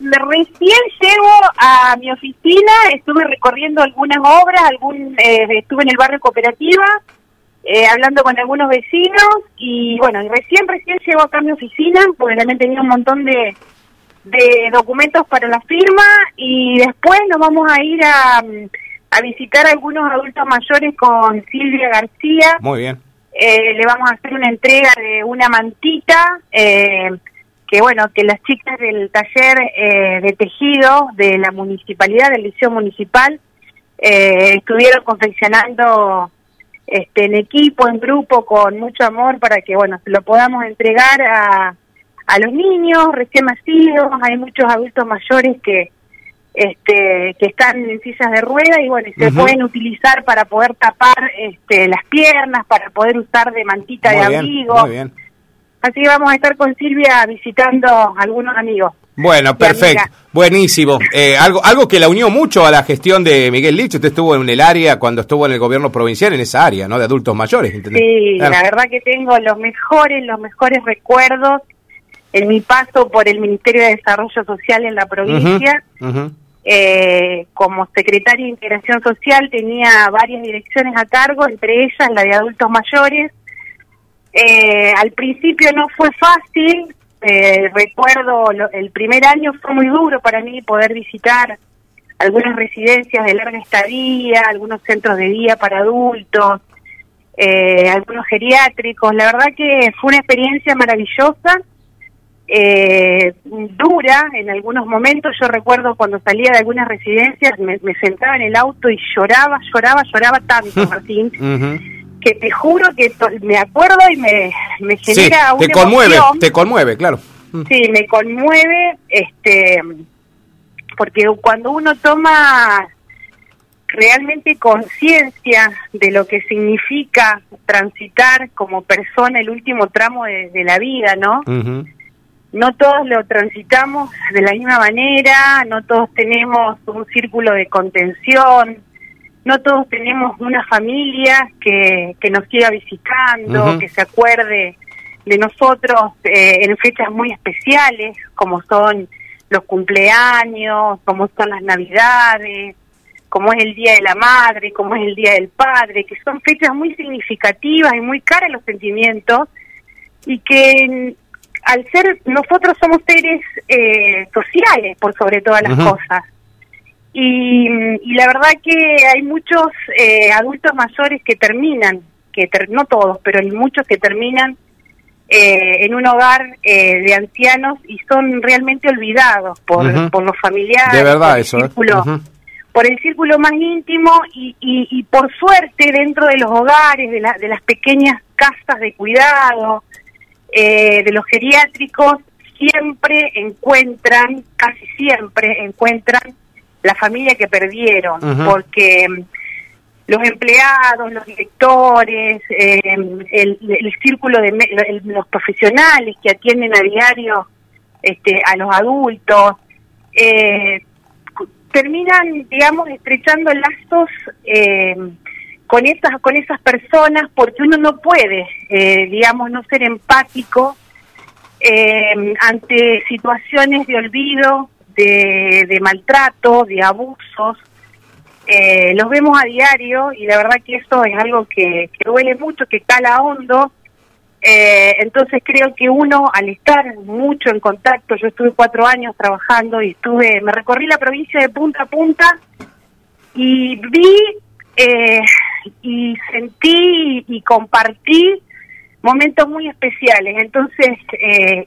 recién llego a mi oficina, estuve recorriendo algunas obras, algún eh, estuve en el barrio Cooperativa, eh, hablando con algunos vecinos y bueno, recién, recién llego acá a mi oficina porque también tenía un montón de, de documentos para la firma y después nos vamos a ir a, a visitar a algunos adultos mayores con Silvia García. Muy bien. Eh, le vamos a hacer una entrega de una mantita. Eh, que bueno, que las chicas del taller eh, de tejido de la municipalidad, del liceo municipal, eh, estuvieron confeccionando este, en equipo, en grupo, con mucho amor para que, bueno, lo podamos entregar a, a los niños recién nacidos, hay muchos adultos mayores que este que están en sillas de rueda y bueno, se pueden utilizar para poder tapar este, las piernas, para poder usar de mantita de abrigo. Muy bien Así que vamos a estar con Silvia visitando algunos amigos. Bueno, perfecto, buenísimo. Eh, algo, algo que la unió mucho a la gestión de Miguel Lich. Usted estuvo en el área cuando estuvo en el gobierno provincial, en esa área, ¿no? De adultos mayores. Sí, la verdad que tengo los mejores, los mejores recuerdos en mi paso por el Ministerio de Desarrollo Social en la provincia. Eh, como secretaria de Integración Social tenía varias direcciones a cargo, entre ellas la de adultos mayores eh, al principio no fue fácil, eh, recuerdo el primer año fue muy duro para mí poder visitar algunas residencias de larga estadía, algunos centros de día para adultos, eh, algunos geriátricos. La verdad que fue una experiencia maravillosa, eh, dura en algunos momentos. Yo recuerdo cuando salía de algunas residencias, me, sentaba en el auto y lloraba, lloraba, lloraba tanto, Martín que te juro que me acuerdo y me, me genera sí, te conmueve, te conmueve, claro. Mm. Sí, me conmueve, este, porque cuando uno toma realmente conciencia de lo que significa transitar como persona el último tramo de, la vida, ¿no? No todos lo transitamos de la misma manera, no todos tenemos un círculo de contención, no todos tenemos una familia que, que nos siga visitando, que se acuerde de nosotros eh, en fechas muy especiales, como son los cumpleaños, como son las navidades, como es el Día de la Madre, como es el Día del Padre, que son fechas muy significativas y muy caras los sentimientos, y que al ser nosotros somos seres eh, sociales por sobre todas las cosas, y, la verdad que hay muchos eh, adultos mayores que terminan, que no todos, pero hay muchos que terminan eh, en un hogar eh, de ancianos y son realmente olvidados por, por los familiares. De verdad, eso. Círculo, Por el círculo más íntimo y, y, por suerte dentro de los hogares, de, de las pequeñas casas de cuidado, de los geriátricos, siempre encuentran, casi siempre encuentran la familia que perdieron, porque mm, los empleados, los directores, eh, el, círculo de los profesionales que atienden a diario este, a los adultos, eh, terminan, digamos, estrechando lazos eh, con esas con esas personas porque uno no puede, digamos, no ser empático ante situaciones de olvido, de, maltrato, de abusos. Eh, los vemos a diario y la verdad que eso es algo que, duele mucho, que cala hondo. Eh, entonces creo que uno al estar mucho en contacto, yo estuve cuatro años trabajando y estuve, me recorrí la provincia de punta a punta y vi eh, y sentí y compartí momentos muy especiales. Entonces,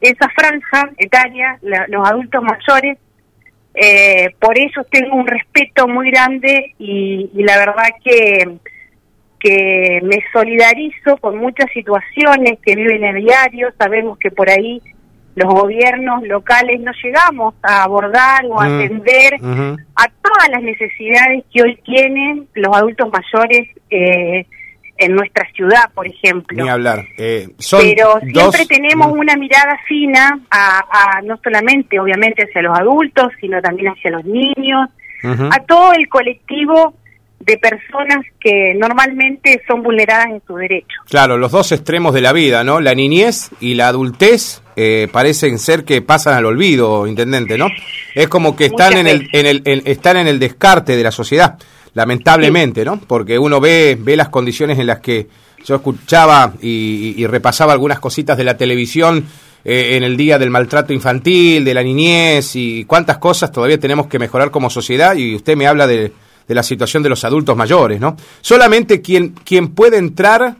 esa franja etaria, los adultos mayores, eh, por eso tengo un respeto muy grande y, la verdad que, que me solidarizo con muchas situaciones que viven a diario. Sabemos que por ahí los gobiernos locales no llegamos a abordar o a mm, atender a todas las necesidades que hoy tienen los adultos mayores eh, en nuestra ciudad, por ejemplo. Ni hablar. Eh, Pero siempre tenemos una mirada fina, a, no solamente, obviamente, hacia los adultos, sino también hacia los niños, a todo el colectivo de personas que normalmente son vulneradas en sus derechos. Claro, los dos extremos de la vida, ¿no? La niñez y la adultez eh, parecen ser que pasan al olvido, intendente, ¿no? Es como que están en el, en el, están en el descarte de la sociedad, lamentablemente, ¿no? Porque uno ve, ve las condiciones en las que yo escuchaba y, repasaba algunas cositas de la televisión eh, en el día del maltrato infantil, de la niñez y cuántas cosas todavía tenemos que mejorar como sociedad y usted me habla de de la situación de los adultos mayores, ¿no? Solamente quien, quien puede entrar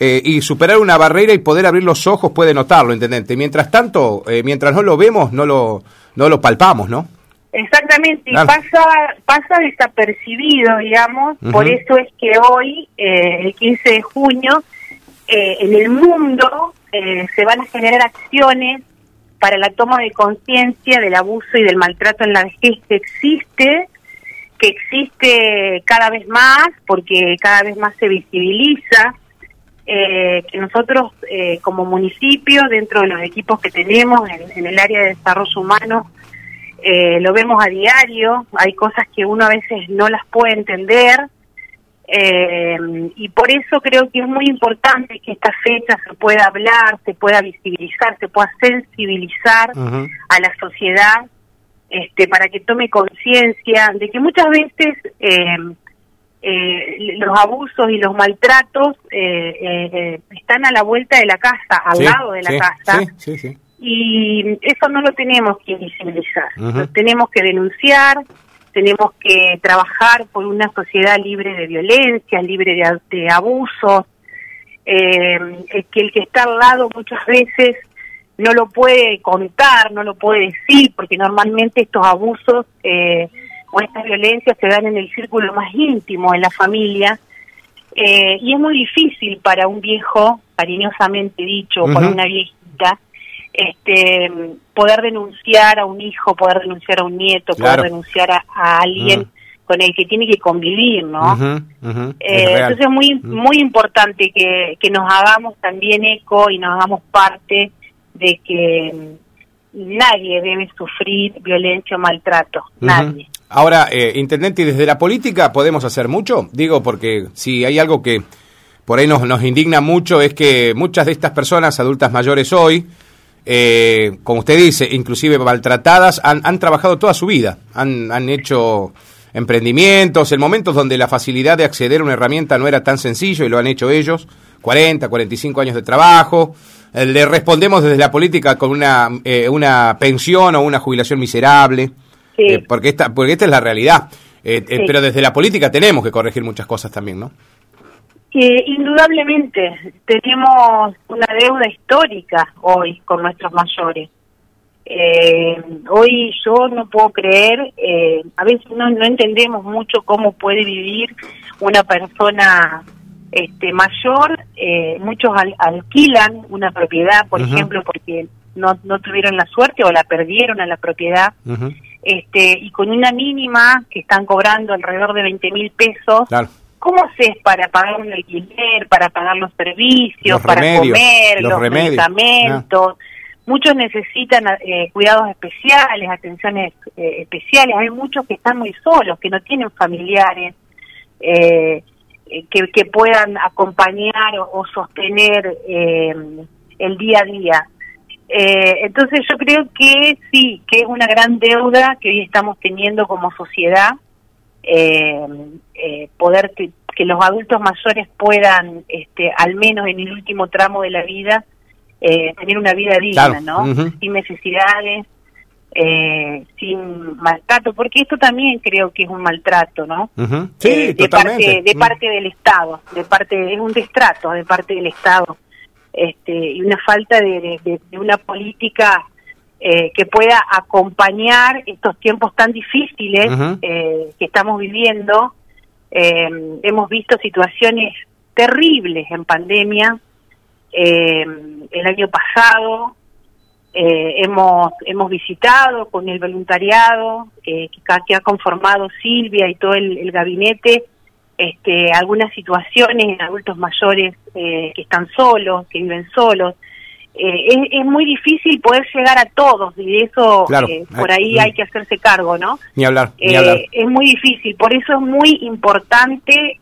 eh, y superar una barrera y poder abrir los ojos puede notarlo, intendente. Mientras tanto, eh, mientras no lo vemos, no lo, no lo palpamos, ¿no? Exactamente, y pasa, pasa desapercibido, digamos, por eso es que hoy, eh, el 15 de junio, en el mundo se van a generar acciones para la toma de conciencia del abuso y del maltrato en la vejez que existe que existe cada vez más porque cada vez más se visibiliza, eh, que nosotros eh, como municipio, dentro de los equipos que tenemos en, el área de desarrollo humano, eh, lo vemos a diario, hay cosas que uno a veces no las puede entender, y por eso creo que es muy importante que esta fecha se pueda hablar, se pueda visibilizar, se pueda sensibilizar a la sociedad este, para que tome conciencia de que muchas veces eh, eh, los abusos y los maltratos eh, están a la vuelta de la casa, al lado de la casa, y eso no lo tenemos que visibilizar, lo tenemos que denunciar, tenemos que trabajar por una sociedad libre de violencia, libre de, de abusos, que el que está al lado muchas veces no lo puede contar, no lo puede decir, porque normalmente estos abusos eh, o estas violencias se dan en el círculo más íntimo, en la familia, eh, y es muy difícil para un viejo, cariñosamente dicho, o para una viejita, este, poder denunciar a un hijo, poder denunciar a un nieto, poder denunciar a, alguien con el que tiene que convivir, ¿no? Eh, entonces es muy, muy importante que, que nos hagamos también eco y nos hagamos parte de que nadie debe sufrir violencia o maltrato, nadie. Ahora, eh, intendente, ¿y desde la política podemos hacer mucho? Digo, porque si hay algo que por ahí nos, nos indigna mucho es que muchas de estas personas, adultas mayores hoy, eh, como usted dice, inclusive maltratadas, han, han trabajado toda su vida, han, han hecho emprendimientos, en momentos donde la facilidad de acceder a una herramienta no era tan sencillo y lo han hecho ellos, 40, 45 años de trabajo, eh, le respondemos desde la política con una, eh, una pensión o una jubilación miserable, eh, porque, esta, porque esta es la realidad. Pero desde la política tenemos que corregir muchas cosas también, ¿no? Indudablemente, tenemos una deuda histórica hoy con nuestros mayores. hoy yo no puedo creer, a veces no, no entendemos mucho cómo puede vivir una persona este, mayor, eh, muchos alquilan una propiedad, por ejemplo, porque no, no tuvieron la suerte o la perdieron a la propiedad, este, y con una mínima que están cobrando alrededor de 20 mil pesos. ¿Cómo haces para pagar un alquiler, para pagar los servicios, para comer, los, medicamentos? Muchos necesitan eh, cuidados especiales, atenciones eh, especiales. Hay muchos que están muy solos, que no tienen familiares. Eh, eh, que, puedan acompañar o, sostener eh, el día a día. Eh, entonces yo creo que sí, que es una gran deuda que hoy estamos teniendo como sociedad, poder que, los adultos mayores pueran, este, al menos en el último tramo de la vida, tener una vida digna, ¿no? Sin necesidades, eh, sin maltrato, porque esto también creo que es un maltrato, ¿no? Sí, eh, de parte de parte del Estado, de parte es un destrato de parte del Estado, este y una falta de, de, una política eh, que pueda acompañar estos tiempos tan difíciles eh, que estamos viviendo. hemos visto situaciones terribles en pandemia. el año pasado eh, hemos, hemos visitado con el voluntariado que, que, ha conformado Silvia y todo el, gabinete este, algunas situaciones en adultos mayores eh, que están solos, que viven solos. Eh, es, muy difícil poder llegar a todos y de eso eh, por ahí hay que hacerse cargo, ¿no? Ni hablar, ni hablar. Es muy difícil, por eso es muy importante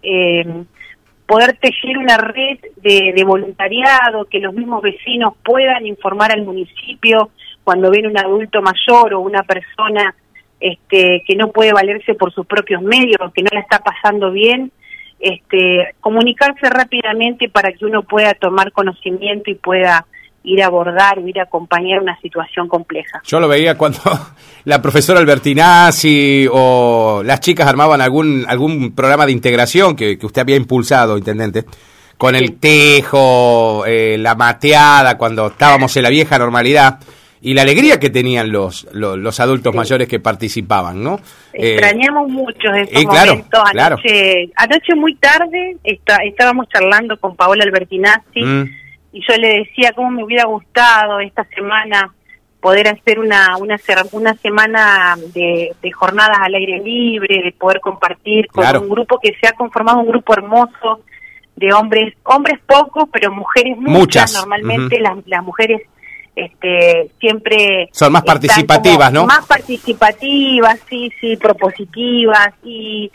poder tejer una red de, de, voluntariado, que los mismos vecinos puedan informar al municipio cuando viene un adulto mayor o una persona este, que no puede valerse por sus propios medios, que no la está pasando bien, este, comunicarse rápidamente para que uno pueda tomar conocimiento y pueda ir a abordar, ir a acompañar una situación compleja. Yo lo veía cuando la profesora Albertinazzi o las chicas armaban algún algún programa de integración que, usted había impulsado, intendente, con el tejo, eh, la mateada, cuando estábamos en la vieja normalidad y la alegría que tenían los, los, adultos mayores que participaban, ¿no? Extrañamos mucho estos momentos. Anoche, anoche muy tarde estábamos charlando con Paola Albertinazzi mm. Y yo le decía cómo me hubiera gustado esta semana poder hacer una una, una semana de, jornadas al aire libre, de poder compartir con un grupo que se ha conformado un grupo hermoso de hombres, hombres pocos, pero mujeres muchas. Normalmente las, las mujeres este, siempre... Son más participativas, ¿no? Más participativas, sí, sí, propositivas y,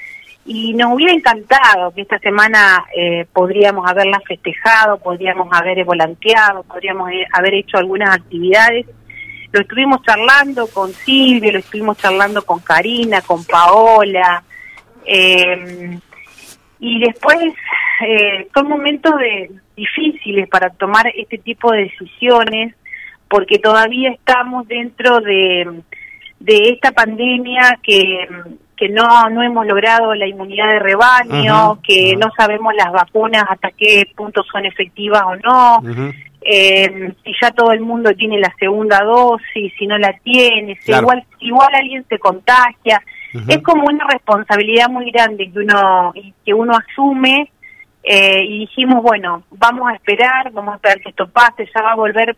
y nos hubiera encantado que esta semana eh, podríamos haberla festejado, podríamos haber volanteado, podríamos haber hecho algunas actividades. Lo estuvimos charlando con Silvia, lo estuvimos charlando con Karina, con Paola. Eh, y después eh, son momentos de, difíciles para tomar este tipo de decisiones porque todavía estamos dentro de, de esta pandemia que, que no, no hemos logrado la inmunidad de rebaño, que no sabemos las vacunas hasta qué punto son efectivas o no, eh, si ya todo el mundo tiene la segunda dosis, si no la tiene, si igual, igual alguien se contagia. Es como una responsabilidad muy grande que uno, que uno asume eh, y dijimos, bueno, vamos a esperar, vamos a esperar que esto pase, ya va a volver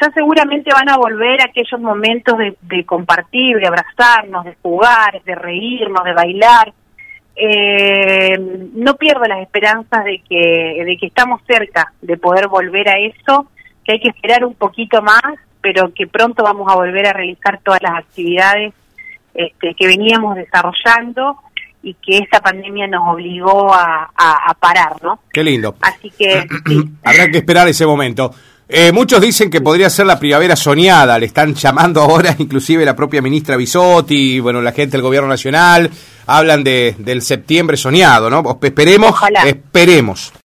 ya seguramente van a volver aquellos momentos de, compartir, de abrazarnos, de jugar, de reírnos, de bailar. Eh, no pierdo las esperanzas de que, de que estamos cerca de poder volver a eso, que hay que esperar un poquito más, pero que pronto vamos a volver a realizar todas las actividades este, que veníamos desarrollando y que esta pandemia nos obligó a, a, parar, ¿no? Qué lindo. Así que habrá que esperar ese momento. Eh, muchos dicen que podría ser la primavera soñada, le están llamando ahora inclusive la propia ministra Bisotti, bueno, la gente del gobierno nacional, hablan de, del septiembre soñado, ¿no? Esperemos, esperemos.